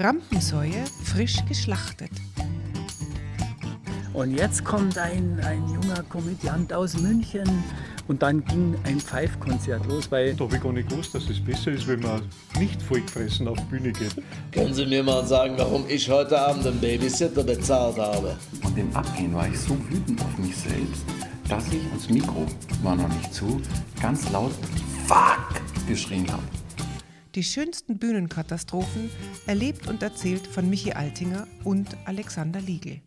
Rampensäue frisch geschlachtet. Und jetzt kommt ein, ein junger Komödiant aus München und dann ging ein Pfeifkonzert los, weil Da habe ich gar nicht gewusst, dass es besser ist, wenn man nicht vollgefressen auf die Bühne geht. Können Sie mir mal sagen, warum ich heute Abend einen Babysitter bezahlt habe? Und im Abgehen war ich so wütend auf mich selbst, dass ich, und das Mikro war noch nicht zu, ganz laut Fuck geschrien habe. Die schönsten Bühnenkatastrophen erlebt und erzählt von Michi Altinger und Alexander Liegel.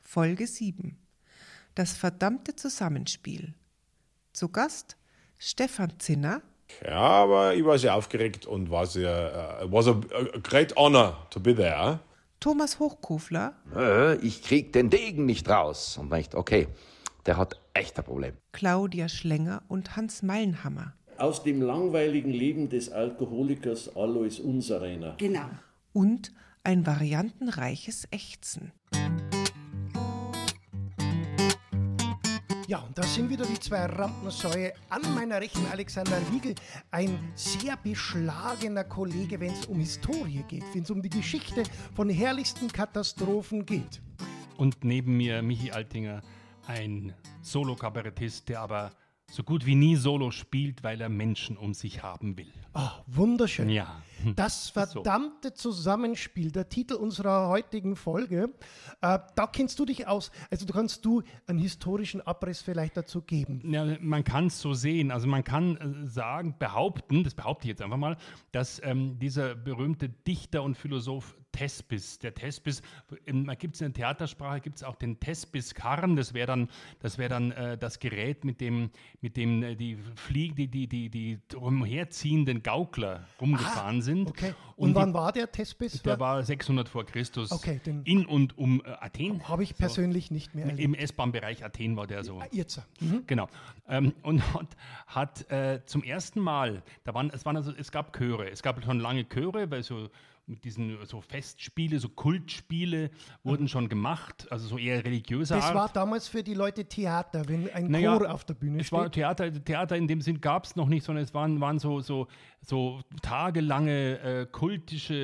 Folge 7. Das verdammte Zusammenspiel. Zu Gast Stefan Zinner, Ja, aber ich war sehr aufgeregt und war sehr, uh, it was a, a great honor to be there. Thomas Hochkofler, Äh, ich krieg den Degen nicht raus. Und denkt, okay, der hat echt ein Problem. Claudia Schlenger und Hans Mallenhammer. Aus dem langweiligen Leben des Alkoholikers Alois Unsereiner. Genau. und ein variantenreiches Ächzen. Ja, und da sind wieder die zwei Rampensäue. An meiner rechten Alexander Liegel, ein sehr beschlagener Kollege, wenn es um Historie geht, wenn es um die Geschichte von herrlichsten Katastrophen geht. Und neben mir Michi Altinger, ein Solo-Kabarettist, der aber so gut wie nie Solo spielt, weil er Menschen um sich haben will. Ah, wunderschön. Ja. Das verdammte Zusammenspiel, der Titel unserer heutigen Folge, äh, da kennst du dich aus. Also du kannst du einen historischen Abriss vielleicht dazu geben. Ja, man kann es so sehen. Also man kann äh, sagen, behaupten, das behaupte ich jetzt einfach mal, dass ähm, dieser berühmte Dichter und Philosoph Thespis, der Thespis, ähm, gibt es in der Theatersprache gibt es auch den Thespis-Karren, das wäre dann, das, wär dann äh, das Gerät, mit dem, mit dem äh, die, Flieg, die, die, die, die umherziehenden Gaukler rumgefahren sind. Okay. Und, die- wann war der Thespis? Der war 600 vor Christus Okay, in und um äh, Athen. Habe ich persönlich nicht mehr erlebt. Im S-Bahn-Bereich Athen war der so. Jetzt. Genau. Ähm, und hat, hat äh, zum ersten Mal, da waren, es, waren also, es gab Chöre, es gab schon lange Chöre, weil so mit diesen so Festspiele, so Kultspiele wurden schon gemacht, also so eher religiöser Das Art. war damals für die Leute Theater, wenn ein Naja, Chor auf der Bühne es steht. war Theater, Theater in dem Sinn gab es noch nicht, sondern es waren, waren so, so, so tagelange äh, kultische,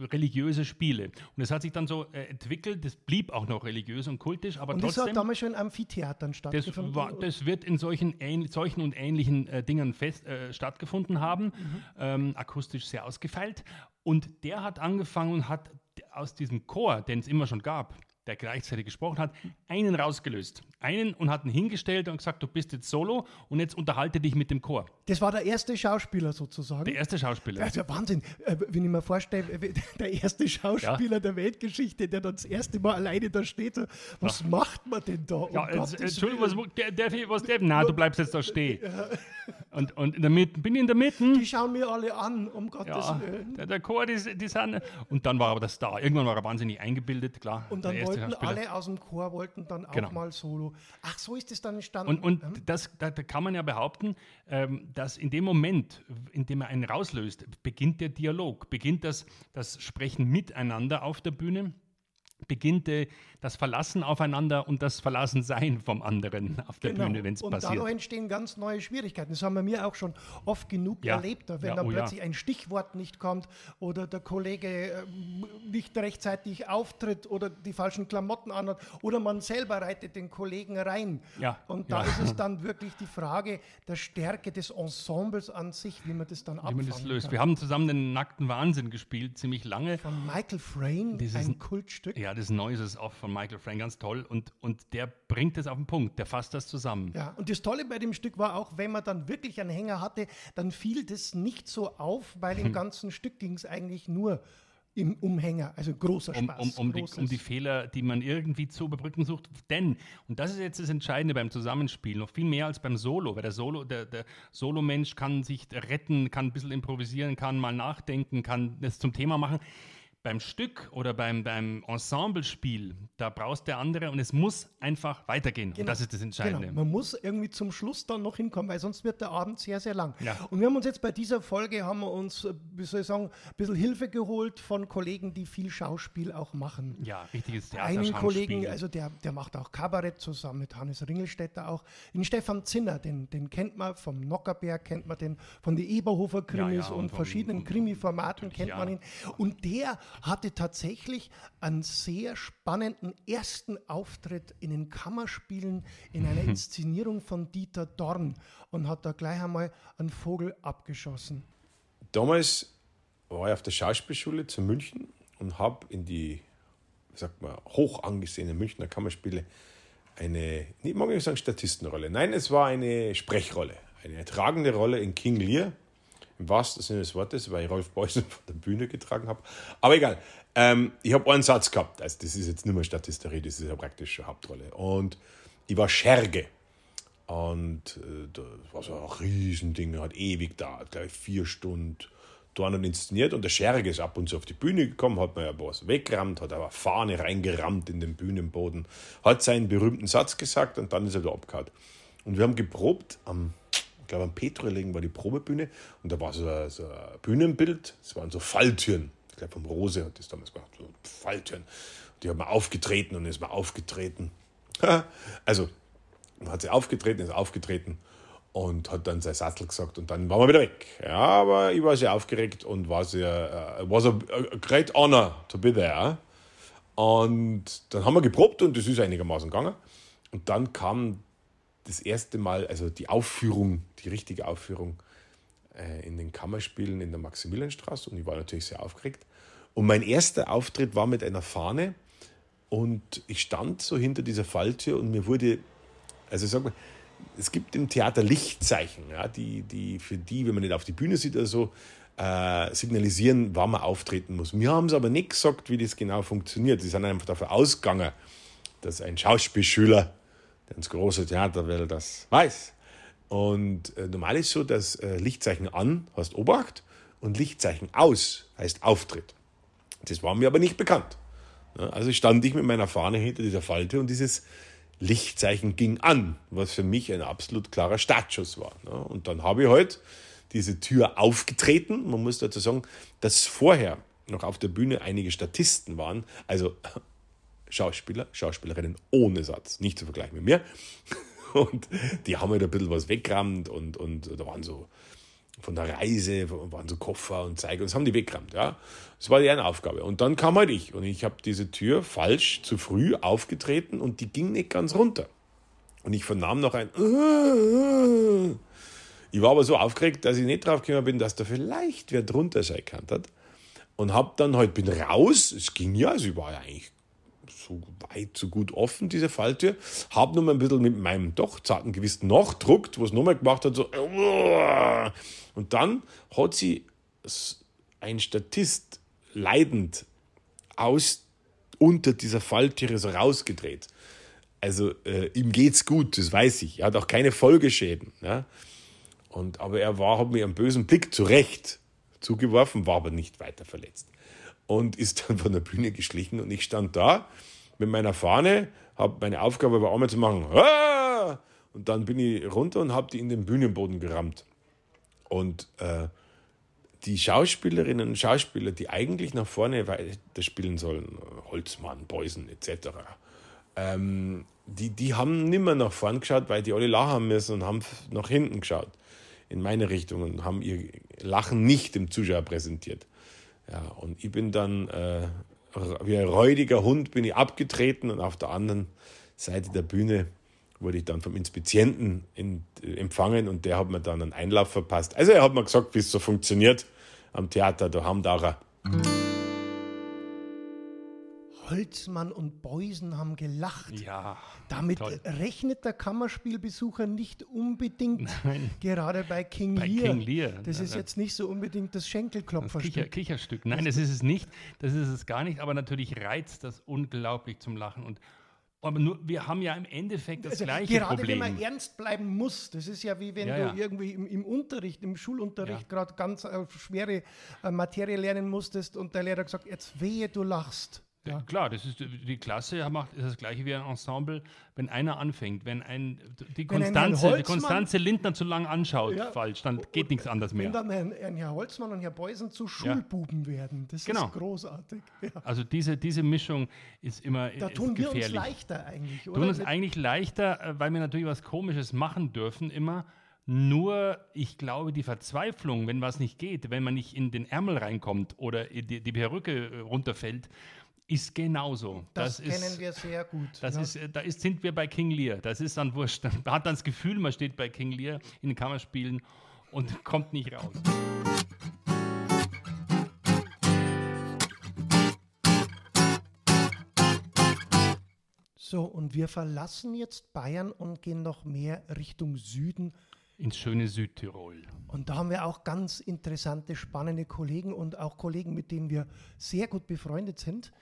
äh, religiöse Spiele. Und es hat sich dann so äh, entwickelt, es blieb auch noch religiös und kultisch, aber und das trotzdem. hat damals schon in Amphitheatern Das, stattgefunden. war, das wird in solchen, ähn, solchen und ähnlichen äh, Dingen fest, äh, stattgefunden haben, ähm, akustisch sehr ausgefeilt. Und der hat angefangen und hat aus diesem Chor, den es immer schon gab, der gleichzeitig gesprochen hat, einen rausgelöst. Einen und hat ihn hingestellt und gesagt, du bist jetzt solo und jetzt unterhalte dich mit dem Chor. das war der erste Schauspieler sozusagen. Der erste Schauspieler. Das ist ja Wahnsinn. Äh, Wenn ich mir vorstelle, äh, der erste Schauspieler der Weltgeschichte, der dann das erste Mal alleine da steht, was macht man denn da? Ja, äh, Gottes Entschuldigung, was, Willen? der, was der? Na, du bleibst jetzt da stehen. Und, und in der Mitte, bin ich in der Mitte? Die schauen mir alle an, um Gottes Ja, Willen. der, der Chor, die, die sind, und dann war aber der Star. Irgendwann war er wahnsinnig eingebildet, klar. Und dann wollten alle aus dem Chor wollten dann auch Genau. mal solo. Ach, so ist es dann entstanden. Und, und das, da, da kann man ja behaupten, ähm, dass in dem Moment, in dem er einen rauslöst, beginnt der Dialog, beginnt das, das Sprechen miteinander auf der Bühne, beginnt äh, das Verlassen aufeinander und das Verlassensein vom anderen auf der Genau. Bühne, wenn es Und passiert. dadurch entstehen ganz neue Schwierigkeiten. Das haben wir mir auch schon oft genug Ja. erlebt, wenn Ja, dann oh ja. plötzlich ein Stichwort nicht kommt oder der Kollege ähm, nicht rechtzeitig auftritt oder die falschen Klamotten anhat oder man selber reitet den Kollegen rein. Ja, Und da ja. ist es dann wirklich die Frage der Stärke des Ensembles an sich, wie man das dann wie abfangen man das löst. kann. Wir haben zusammen den nackten Wahnsinn gespielt, ziemlich lange. Von Michael Frayn, ein Kultstück. Ja, das Noises Off von Michael Frank, ganz toll. Und, und der bringt es auf den Punkt, der fasst das zusammen. Ja, und das Tolle bei dem Stück war auch, wenn man dann wirklich einen Hänger hatte, dann fiel das nicht so auf, weil Hm. im ganzen Stück ging es eigentlich nur im Umhänger, also großer um, Spaß. um, um, die, großes- um die Fehler, die man irgendwie zu überbrücken sucht. Denn, und das ist jetzt das Entscheidende beim Zusammenspiel, noch viel mehr als beim Solo, weil der Solo, der, der Solo-Mensch kann sich retten, kann ein bisschen improvisieren, kann mal nachdenken, kann das zum Thema machen. Beim Stück oder beim, beim Ensemblespiel, da brauchst der andere und es muss einfach weitergehen. Und das ist das Entscheidende. Genau, man muss irgendwie zum Schluss dann noch hinkommen, weil sonst wird der Abend sehr, sehr lang. Ja. Und wir haben uns jetzt bei dieser Folge, haben wir uns, äh, wie soll ich sagen, ein bisschen Hilfe geholt von Kollegen, die viel Schauspiel auch machen. Ja, richtiges Theater. Einen. Kollegen, also der, der macht auch Kabarett zusammen mit Hannes Ringelstetter auch. Den Stefan Zinner, den, den kennt man vom Nockerberg, kennt man den von den Eberhofer Krimis Ja, ja, und, und verschiedenen Krimi-Formaten kennt man ihn. Und der hatte tatsächlich einen sehr spannenden ersten Auftritt in den Kammerspielen in einer Inszenierung von Dieter Dorn und hat da gleich einmal einen Vogel abgeschossen. Damals war ich auf der Schauspielschule zu München und habe in die, wie sagt man, hoch angesehenen Münchner Kammerspiele eine, nicht mag ich sagen Statistenrolle, nein, es war eine Sprechrolle, eine tragende Rolle in King Lear, im wahrsten Sinne des Wortes, weil ich Rolf Beusen von der Bühne getragen habe. Aber egal, ähm, ich habe einen Satz gehabt, also das ist jetzt nicht mehr Statisterie, das ist ja praktisch eine Hauptrolle. Und ich war Scherge. Und äh, das war so ein Riesending, hat ewig da, glaube ich, vier Stunden dort und inszeniert. Und der Scherge ist ab und zu auf die Bühne gekommen, hat mir ja was weggerammt, hat aber Fahne reingerammt in den Bühnenboden, hat seinen berühmten Satz gesagt und dann ist er da abgehauen. Und wir haben geprobt am, glaube, am Petrolegen war die Probebühne und da war so ein, so ein Bühnenbild, es waren so Falltüren. Ich glaube, vom Rose hat das damals gemacht, so Falltüren. Die haben wir aufgetreten und ist mal aufgetreten. also, hat sie aufgetreten, ist aufgetreten und hat dann sein Sattel gesagt und dann waren wir wieder weg. Ja, aber ich war sehr aufgeregt und war sehr, uh, was a, a great honor to be there. Und dann haben wir geprobt und das ist einigermaßen gegangen. Und dann kam das erste Mal, also die Aufführung, die richtige Aufführung äh, in den Kammerspielen in der Maximilianstraße und ich war natürlich sehr aufgeregt. Und mein erster Auftritt war mit einer Fahne und ich stand so hinter dieser Falltür und mir wurde, also sag mal, es gibt im Theater Lichtzeichen, ja, die, die für die, wenn man nicht auf die Bühne sieht oder so, äh, signalisieren, wann man auftreten muss. Wir haben es aber nicht gesagt, wie das genau funktioniert. Sie sind einfach davon ausgegangen, dass ein Schauspielschüler, der ins große Theater will, das weiß. Und äh, normal ist so, dass äh, Lichtzeichen an heißt Obacht und Lichtzeichen aus heißt Auftritt. Das war mir aber nicht bekannt. Ja, also stand ich mit meiner Fahne hinter dieser Falte und dieses Lichtzeichen ging an, was für mich ein absolut klarer Startschuss war. Ne? Und dann habe ich halt diese Tür aufgetreten. Man muss dazu sagen, dass vorher noch auf der Bühne einige Statisten waren, also Schauspieler, Schauspielerinnen ohne Satz, nicht zu vergleichen mit mir. Und die haben halt ein bisschen was weggerammt und, und da waren so von der Reise, waren so Koffer und Zeige, und das haben die weggerammt, ja. Das war deren Aufgabe. Und dann kam halt ich und ich habe diese Tür falsch, zu früh aufgetreten und die ging nicht ganz runter. Und ich vernahm noch ein Ich war aber so aufgeregt, dass ich nicht drauf gekommen bin, dass da vielleicht wer drunter sein kann hat. Und hab dann halt, bin raus, es ging ja, also ich war ja eigentlich so weit, so gut offen, diese Falltür. Hab nur mal ein bisschen mit meinem doch zarten Gewissen nachdruckt, was nochmal gemacht hat, so. Und dann hat sie ein Statist leidend aus unter dieser Falltüre so rausgedreht. Also äh, ihm geht's gut, das weiß ich. Er hat auch keine Folgeschäden. Ja? Und, aber er war, hat mir einen bösen Blick zurecht zugeworfen, war aber nicht weiter verletzt. Und ist dann von der Bühne geschlichen und ich stand da mit meiner Fahne, habe meine Aufgabe war einmal zu machen. Und dann bin ich runter und habe die in den Bühnenboden gerammt. Und äh, die Schauspielerinnen und Schauspieler, die eigentlich nach vorne weiter spielen sollen, Holzmann, Beusen etc., ähm, die, die haben nimmer nach vorn geschaut, weil die alle lachen müssen und haben nach hinten geschaut, in meine Richtung und haben ihr Lachen nicht dem Zuschauer präsentiert. Ja, und ich bin dann äh, wie ein räudiger Hund bin ich abgetreten und auf der anderen Seite der Bühne wurde ich dann vom Inspizienten in, äh, empfangen und der hat mir dann einen Einlauf verpasst. Also er hat mir gesagt, wie es so funktioniert am Theater der Hamdacher. Holzmann und Beusen haben gelacht. Ja. Damit toll. rechnet der Kammerspielbesucher nicht unbedingt, Nein. gerade bei King Bei Lear. King Lear. Das ist Ja, jetzt nicht so unbedingt das Das Schenkelklopferstück. Kicher, Kicherstück. Nein, das ist es nicht. Das ist es gar nicht. Aber natürlich reizt das unglaublich zum Lachen. Und aber nur, wir haben ja im Endeffekt das Also gleiche gerade Problem. wenn man ernst bleiben muss, das ist ja wie wenn Ja, du ja. irgendwie im, im Unterricht, im Schulunterricht Ja. gerade ganz äh, schwere äh, Materie lernen musstest und der Lehrer gesagt, jetzt wehe, du lachst. Ja, klar, das ist die Klasse macht ist das gleiche wie ein Ensemble. Wenn einer anfängt, wenn ein die Wenn Konstanze, die Konstanze Lindner zu lang anschaut, Ja. falsch, dann geht nichts anderes Wenn mehr. dann ein, ein Herr Holzmann und Herr Beusen zu Schulbuben werden, das Genau. ist großartig. Ja. Also diese, diese Mischung ist immer Da ist tun wir uns gefährlich. leichter eigentlich, oder? tun uns eigentlich leichter, äh, weil wir natürlich was Komisches machen dürfen immer. Nur, ich glaube, die Verzweiflung, wenn was nicht geht, wenn man nicht in den Ärmel reinkommt oder die, die Perücke äh, runterfällt, ist genauso. Das, das kennen wir sehr gut. Das ja. ist, da ist, sind wir bei King Lear. Das ist dann wurscht. Man hat dann das Gefühl, man steht bei King Lear in den Kammerspielen und kommt nicht raus. So, und wir verlassen jetzt Bayern und gehen noch mehr Richtung Süden. Ins schöne Südtirol. Und da haben wir auch ganz interessante, spannende Kollegen und auch Kollegen, mit denen wir sehr gut befreundet sind.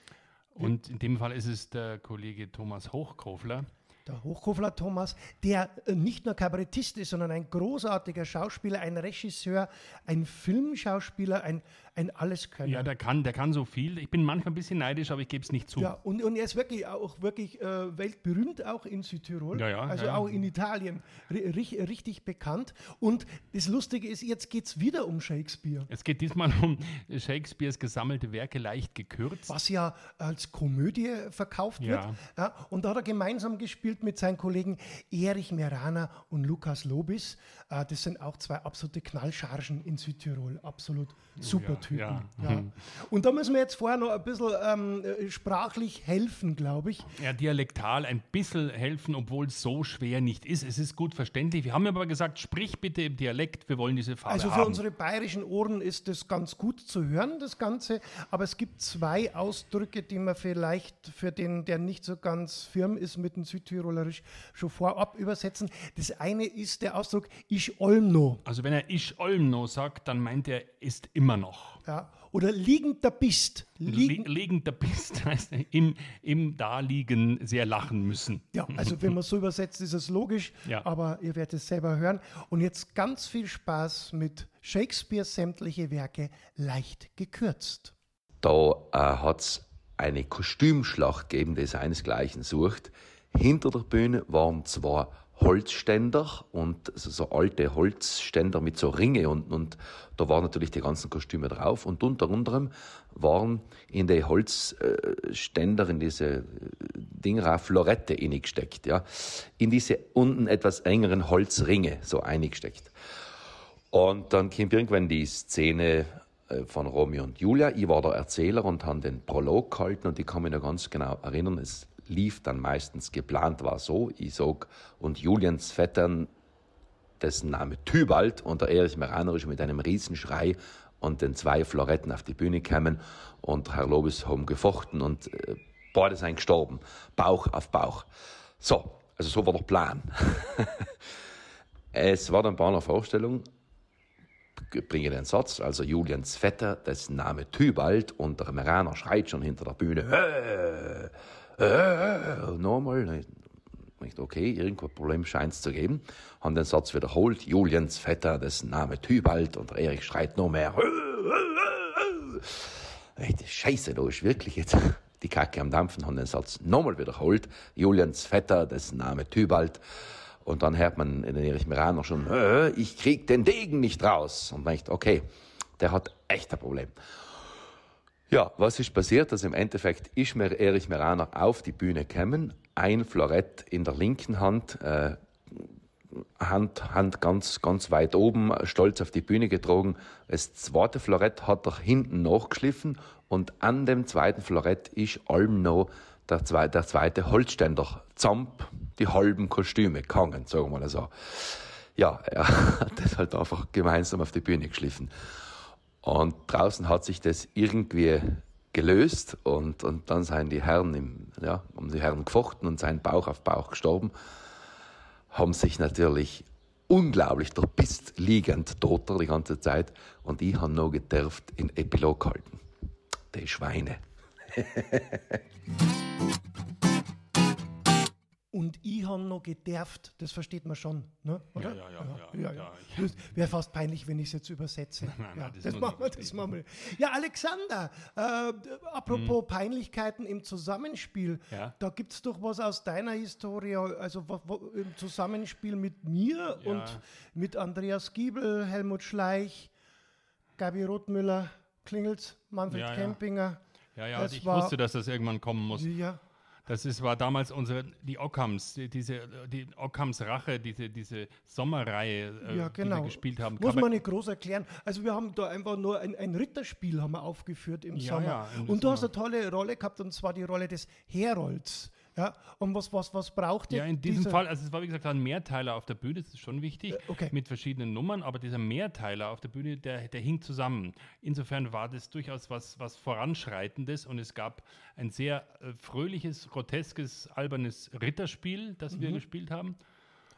Und in dem Fall ist es der Kollege Thomas Hochkofler. Der Hochkofler Thomas, der äh, nicht nur Kabarettist ist, sondern ein großartiger Schauspieler, ein Regisseur, ein Filmschauspieler, ein, ein Alleskönner. Ja, der kann, der kann so viel. Ich bin manchmal ein bisschen neidisch, aber ich gebe es nicht zu. Ja, und, und er ist wirklich auch wirklich äh, weltberühmt, auch in Südtirol. Ja, ja, also ja. auch in Italien richtig, richtig bekannt. Und das Lustige ist, jetzt geht es wieder um Shakespeare. Es geht diesmal um Shakespeares gesammelte Werke leicht gekürzt. Was ja als Komödie verkauft wird. Ja. und da hat er gemeinsam gespielt mit seinen Kollegen Erich Merana und Lukas Lobis. Äh, das sind auch zwei absolute Knallchargen in Südtirol. Absolut super Typen. Ja. Ja. Mhm. Und da müssen wir jetzt vorher noch ein bisschen ähm, äh, sprachlich helfen, glaube ich. Ja, dialektal ein bisschen helfen, obwohl es so schwer nicht ist. Es ist gut verständlich. Wir haben aber gesagt, sprich bitte im Dialekt, wir wollen diese Farbe Also für haben. unsere bayerischen Ohren ist das ganz gut zu hören, das Ganze. Aber es gibt zwei Ausdrücke, die man vielleicht für den, der nicht so ganz firm ist mit dem Südtirolerisch, schon vorab übersetzen. Das eine ist der Ausdruck Ich Olmno. Also wenn er Ich Olmno sagt, dann meint er ist immer noch. Ja. Oder liegender bist. Liegen, liegender bist heißt im, im Daliegen sehr lachen müssen. Ja, also wenn man so übersetzt, ist es logisch, ja. aber ihr werdet es selber hören. Und jetzt ganz viel Spaß mit Shakespeares sämtliche Werke leicht gekürzt. Da äh, hat es eine Kostümschlacht gegeben, die seinesgleichen sucht. Hinter der Bühne waren zwei Holzständer und so, so, alte Holzständer mit so Ringe unten und da waren natürlich die ganzen Kostüme drauf und unter anderem waren in die Holzständer, in diese Dinger Florette eingesteckt, ja. In diese unten etwas engeren Holzringe so eingesteckt. Und dann kam irgendwann die Szene äh, von Romeo und Julia. Ich war der Erzähler und habe den Prolog gehalten und ich kann mich noch ganz genau erinnern, es lief dann meistens geplant war so, ich sag, und Julians Vettern, dessen Name Tybalt und der Erich Meraner ist mit einem Riesenschrei und den zwei Floretten auf die Bühne kamen und Herr Lobes haben gefochten und äh, beide sind gestorben, Bauch auf Bauch. So, also so war der Plan. es war dann bei einer Vorstellung, bringe den Satz, also Julians Vetter, dessen Name Tybalt und der Meraner schreit schon hinter der Bühne, äh, äh, nochmal. Ich okay, irgendein Problem scheint es zu geben. Haben den Satz wiederholt. Juliens Vetter, dessen Name Tybalt und Erich schreit noch mehr. Echt, Scheiße, da ist wirklich jetzt die Kacke am Dampfen. Haben den Satz nochmal wiederholt. Juliens Vetter, dessen Name Tybalt. Und dann hört man in den Erich Meraner schon, ich krieg den Degen nicht raus. Und denkt, okay, der hat echt ein Problem. Ja, was ist passiert? Also im Endeffekt ist mir Erich Meraner auf die Bühne gekommen, ein Florett in der linken Hand, äh, Hand, Hand ganz, ganz weit oben, stolz auf die Bühne getragen. Das zweite Florett hat er hinten nachgeschliffen und an dem zweiten Florett ist allem noch der zweite, der zweite Holzständer, Zamp, die halben Kostüme gehangen, sagen wir mal so. Ja, er hat das halt einfach gemeinsam auf die Bühne geschliffen. Und draußen hat sich das irgendwie gelöst und, und dann seien die Herren im, ja, um die Herren gefochten und seien Bauch auf Bauch gestorben, haben sich natürlich unglaublich der Pist liegend toter die ganze Zeit und ich habe noch gedurft in Epilog gehalten. Die Schweine. Und ich habe noch gederft, das versteht man schon, ne? oder? Ja, ja, ja. ja, ja, ja. Wäre fast peinlich, wenn ich es jetzt übersetze. Nein, nein, das, das machen wir, das machen wir. Ja, Alexander, äh, apropos hm. Peinlichkeiten im Zusammenspiel, da gibt es doch was aus deiner Historie, also wo, wo, im Zusammenspiel mit mir und mit Andreas Giebel, Helmut Schleich, Gabi Rothmüller, Klingels, Manfred Kempinger. Ja, ja, also ich wusste, dass das irgendwann kommen muss. Ja, Das ist, war damals unsere, die Ockhams, die, diese, die Ockhams Rache, diese, diese Sommerreihe, äh, Ja, die wir genau. gespielt haben. Muss man nicht groß erklären. Also wir haben da einfach nur ein, ein Ritterspiel haben wir aufgeführt im Ja, Sommer. ja, und du hast eine tolle Rolle gehabt und zwar die Rolle des Herolds. Ja, und was, was, was braucht ihr? Ja, in diesem Fall, also es war wie gesagt ein Mehrteiler auf der Bühne, das ist schon wichtig, Äh, okay. mit verschiedenen Nummern, aber dieser Mehrteiler auf der Bühne, der, der hing zusammen. Insofern war das durchaus was, was Voranschreitendes und es gab ein sehr äh, fröhliches, groteskes, albernes Ritterspiel, das wir Mhm. gespielt haben.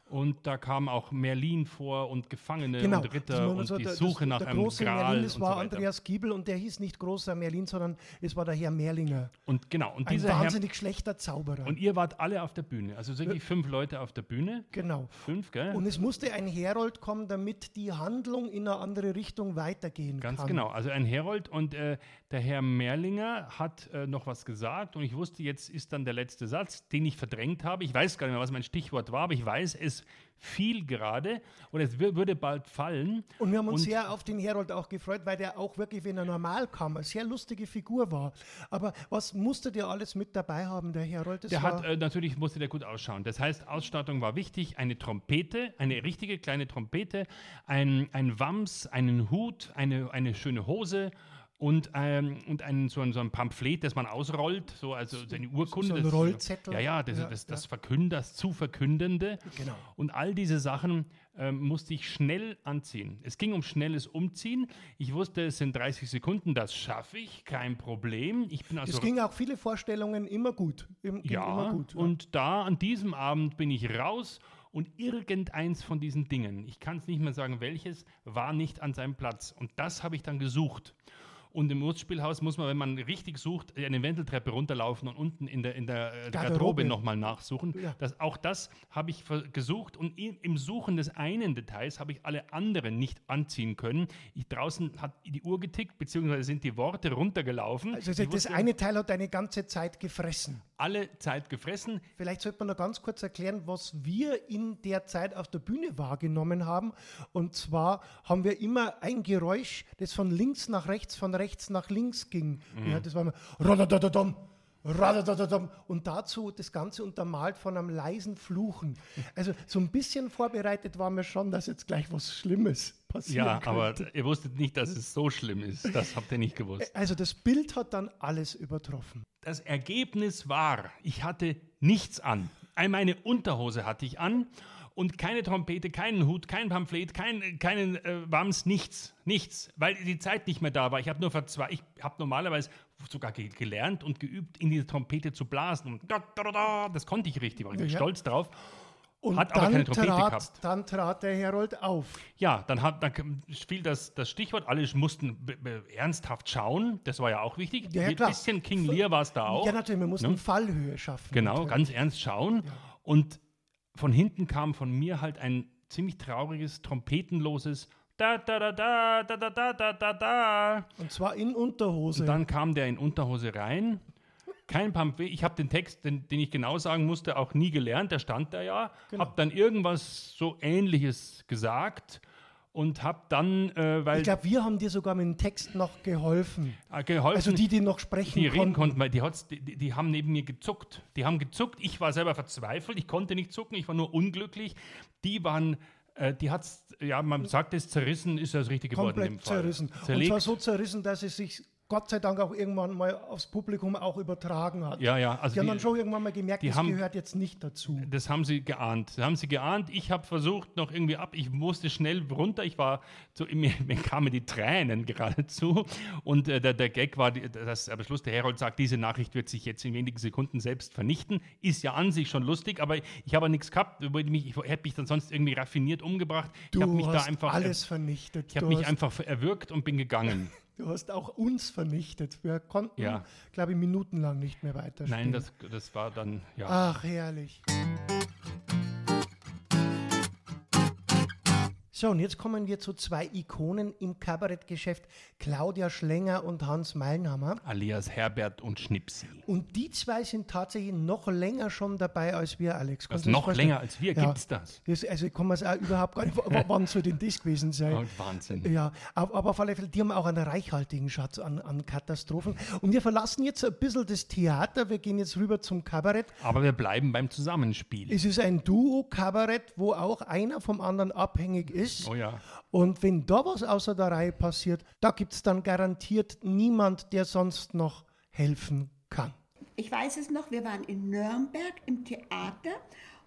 Und da kam auch Merlin vor und Gefangene Genau, und Ritter und also die der- Suche das, nach der einem große Gral Merlin, das war so. Andreas Giebel und der hieß nicht großer Merlin, sondern es war der Herr Merlinger. Und genau, und Ein dieser Herr, wahnsinnig schlechter Zauberer. und ihr wart alle auf der Bühne, also wirklich fünf Leute auf der Bühne. genau. Fünf, gell? Und es musste ein Herold kommen, damit die Handlung in eine andere Richtung weitergehen Ganz kann. genau, also ein Herold und äh, der Herr Merlinger hat äh, noch was gesagt und ich wusste, jetzt ist dann der letzte Satz, den ich verdrängt habe. Ich weiß gar nicht mehr, was mein Stichwort war, aber ich weiß, es fiel gerade oder es wür- würde bald fallen. Und wir haben uns Und- sehr auf den Herold auch gefreut, weil der auch wirklich, wenn er normal kam, eine sehr lustige Figur war. Aber was musste der alles mit dabei haben, der Herold? Das Der hat, äh, natürlich musste der gut ausschauen. Das heißt, Ausstattung war wichtig. Eine Trompete, eine richtige kleine Trompete, ein, ein Wams, einen Hut, eine, eine schöne Hose und, ähm, und ein, so, ein, so ein Pamphlet, das man ausrollt, so also seine Urkunde. so ein das- Rollzettel. Ja, ja, das, Ja, das, ja. das Verkünd, das zu Verkündende. Genau. Und all diese Sachen ähm, musste ich schnell anziehen. Es ging um schnelles Umziehen. Ich wusste, es sind 30 Sekunden, das schaffe ich, kein Problem. Ich bin also es ging auch viele Vorstellungen immer gut. Im, ja, immer gut. und da an diesem Abend bin ich raus und irgendeins von diesen Dingen, ich kann es nicht mehr sagen welches, war nicht an seinem Platz. Und das habe ich dann gesucht. Und im Lustspielhaus muss man, wenn man richtig sucht, eine Wendeltreppe runterlaufen und unten in der, in der äh, Garderobe. Garderobe nochmal nachsuchen. Ja. Das, auch das habe ich gesucht und im Suchen des einen Details habe ich alle anderen nicht anziehen können. Ich, draußen hat die Uhr getickt, beziehungsweise sind die Worte runtergelaufen. Also das wusste, eine Teil hat eine ganze Zeit gefressen. Alle Zeit gefressen. Vielleicht sollte man noch ganz kurz erklären, was wir in der Zeit auf der Bühne wahrgenommen haben. Und zwar haben wir immer ein Geräusch, das von links nach rechts, von rechts nach links ging. Mhm. Ja, das war immer. Und dazu das Ganze untermalt von einem leisen Fluchen. Also so ein bisschen vorbereitet waren wir schon, dass jetzt gleich was Schlimmes passieren Ja, könnte. aber ihr wusstet nicht, dass es so schlimm ist. Das habt ihr nicht gewusst. Also das Bild hat dann alles übertroffen. Das Ergebnis war, ich hatte nichts an. Ein- Meine Unterhose hatte ich an und keine Trompete, keinen Hut, kein Pamphlet, kein, keinen äh, Wams, nichts, nichts, weil die Zeit nicht mehr da war. Ich habe nur verzwe ich habe normalerweise sogar ge gelernt und geübt, in diese Trompete zu blasen. Und da, da, da, da, das konnte ich richtig, war ich Ja. stolz drauf. Und Hat aber dann, keine Trompete trat, gehabt. dann trat der Herold auf. Ja, dann, hat, dann fiel das, das Stichwort, alle mussten ernsthaft schauen, das war ja auch wichtig. Ja, ja, Ein bisschen King Lear war es da auch. Ja, natürlich, wir mussten Ne? Fallhöhe schaffen. Genau, natürlich. ganz ernst schauen. Und von hinten kam von mir halt ein ziemlich trauriges, trompetenloses da da da da da da da da da da. Und zwar in Unterhose. Und dann kam der in Unterhose rein. Kein Pamphlet. Ich habe den Text, den, den ich genau sagen musste, auch nie gelernt. Der stand da ja. Genau. Hab dann irgendwas so Ähnliches gesagt und hab dann, äh, weil ich glaube, wir haben dir sogar mit dem Text noch geholfen. äh, geholfen, Also die, die noch sprechen die reden konnten. konnten, weil die, die, die haben neben mir gezuckt. Die haben gezuckt, ich war selber verzweifelt, ich konnte nicht zucken, ich war nur unglücklich. Die waren, die hat's, ja, man sagt es, zerrissen ist das richtige Wort in dem komplett Fall. zerrissen. Und Zerlegt. zwar so zerrissen, dass es sich Gott sei Dank auch irgendwann mal aufs Publikum auch übertragen hat. Ja, ja, also die haben die- dann schon irgendwann mal gemerkt, das haben- gehört jetzt nicht dazu. Das haben sie geahnt. Das haben sie geahnt. Ich habe versucht, noch irgendwie ab. Ich musste schnell runter. Ich war so, mir, mir kamen die Tränen geradezu. Und äh, der, der Gag war, dass am Schluss der Herold sagt, diese Nachricht wird sich jetzt in wenigen Sekunden selbst vernichten. Ist ja an sich schon lustig, aber ich habe nichts gehabt. Mich- ich hätte mich dann sonst irgendwie raffiniert umgebracht. Du ich habe mich hast da einfach. alles vernichtet. Ich habe mich einfach erwürgt und bin gegangen. Du hast auch uns vernichtet. Wir konnten, Ja. glaube ich, minutenlang nicht mehr weiterspielen. Nein, das, das war dann, ja. Ach, herrlich. So, und jetzt kommen wir zu zwei Ikonen im Kabarettgeschäft, Claudia Schlenger und Hans Meilenhammer. Alias Herbert und Schnipsi. Und die zwei sind tatsächlich noch länger schon dabei als wir, Alex. Was, noch vorstellen? länger als wir? Gibt's das? das? Also ich kann mir es auch überhaupt gar nicht, wann soll denn das gewesen sein? Oh, Wahnsinn. Ja, aber, aber auf alle Fälle, die haben auch einen reichhaltigen Schatz an, an Katastrophen. Und wir verlassen jetzt ein bisschen das Theater, wir gehen jetzt rüber zum Kabarett. Aber wir bleiben beim Zusammenspiel. Es ist ein Duo-Kabarett, wo auch einer vom anderen abhängig ist. Oh ja. Und wenn da was außer der Reihe passiert, da gibt es dann garantiert niemand, der sonst noch helfen kann. Ich weiß es noch, wir waren in Nürnberg im Theater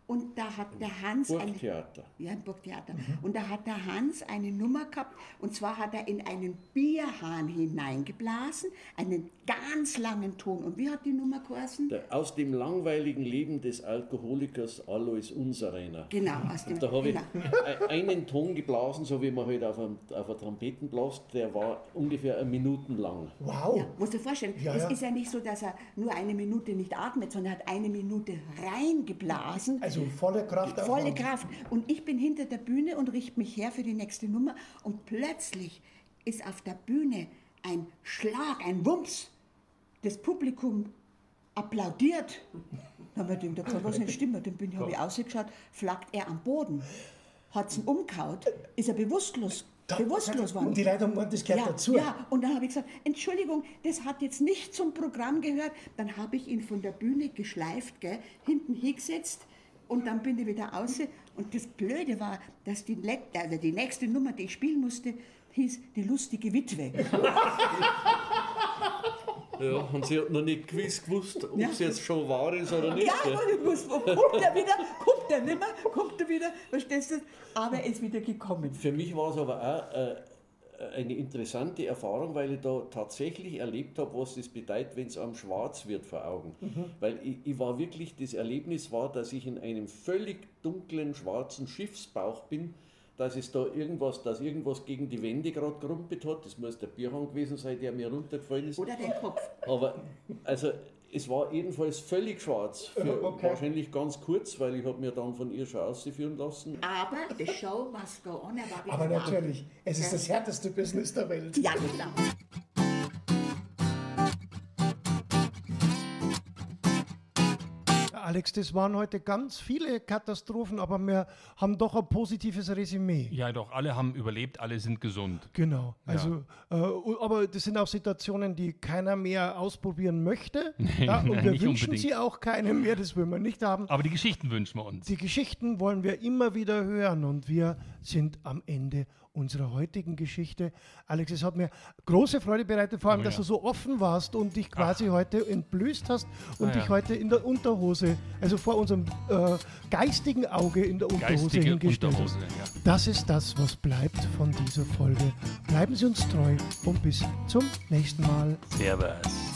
und da hat der Hans eine, Burgtheater. ja, im Burgtheater. Und da hat der Hans eine Nummer gehabt und zwar hat er in einen Bierhahn hineingeblasen, einen ganz langen Ton. Und wie hat die Nummer geheißen? Der, aus dem langweiligen Leben des Alkoholikers Alois Unsereiner. Genau, aus dem Und da habe ich genau. e- einen Ton geblasen, so wie man halt auf einem, auf einer Trompeten bläst, der war ungefähr eine Minuten lang. Wow. Ja, musst du dir vorstellen, Ja, es ja. ist ja nicht so, dass er nur eine Minute nicht atmet, sondern er hat eine Minute reingeblasen. Also volle Kraft Volle Kraft. Und ich bin hinter der Bühne und richte mich her für die nächste Nummer. Und plötzlich ist auf der Bühne ein Schlag, ein Wumms. Das Publikum applaudiert. Dann habe ich gedacht, da kann was nicht stimmen. Dann bin ich, habe ich ausgeschaut, flackt er am Boden. Hat ihn umgehaut, ist er bewusstlos, bewusstlos worden. Und die Leute haben das gehört ja, dazu. Ja, und dann habe ich gesagt, Entschuldigung, das hat jetzt nicht zum Programm gehört. Dann habe ich ihn von der Bühne geschleift, gell, hinten hingesetzt und dann bin ich wieder raus. Und das Blöde war, dass die, le- also die nächste Nummer, die ich spielen musste, hieß Die lustige Witwe. Ja, und sie hat noch nicht gewiss gewusst, ob Ja. es jetzt schon wahr ist oder nicht. Ja, und ich wusste, wo kommt er wieder? Kommt er nicht mehr? Kommt er wieder? Verstehst du? Aber er ist wieder gekommen. Für mich war es aber auch äh, eine interessante Erfahrung, weil ich da tatsächlich erlebt habe, was das bedeutet, wenn es einem schwarz wird vor Augen. Weil ich, ich war wirklich, das Erlebnis war, dass ich in einem völlig dunklen, schwarzen Schiffsbauch bin, dass es da irgendwas, dass irgendwas gegen die Wände gerade gerumpelt hat. Das muss der Bierhang gewesen sein, der mir runtergefallen ist. Oder dein Kopf. Aber also es war jedenfalls völlig schwarz. Für Okay. Wahrscheinlich ganz kurz, weil ich habe mir dann von ihr schon ausführen lassen. Aber the show must go on. Er Aber da. natürlich, es ist Ja. das härteste Business der Welt. Ja, genau. Alex, das waren heute ganz viele Katastrophen, aber wir haben doch ein positives Resümee. Ja, doch, alle haben überlebt, alle sind gesund. Genau. Also, äh, aber das sind auch Situationen, die keiner mehr ausprobieren möchte. ja, und wir wünschen unbedingt. sie auch keinem mehr, das wollen wir nicht haben. Aber die Geschichten wünschen wir uns. Die Geschichten wollen wir immer wieder hören und wir sind am Ende unserer heutigen Geschichte. Alex, es hat mir große Freude bereitet, vor allem, Oh dass ja. du so offen warst und dich quasi heute entblößt hast und Ah, dich ja. heute in der Unterhose, also vor unserem äh, geistigen Auge in der Unterhose Geistige hingestellt hast. ja. Das ist das, was bleibt von dieser Folge. Bleiben Sie uns treu und bis zum nächsten Mal. Servus.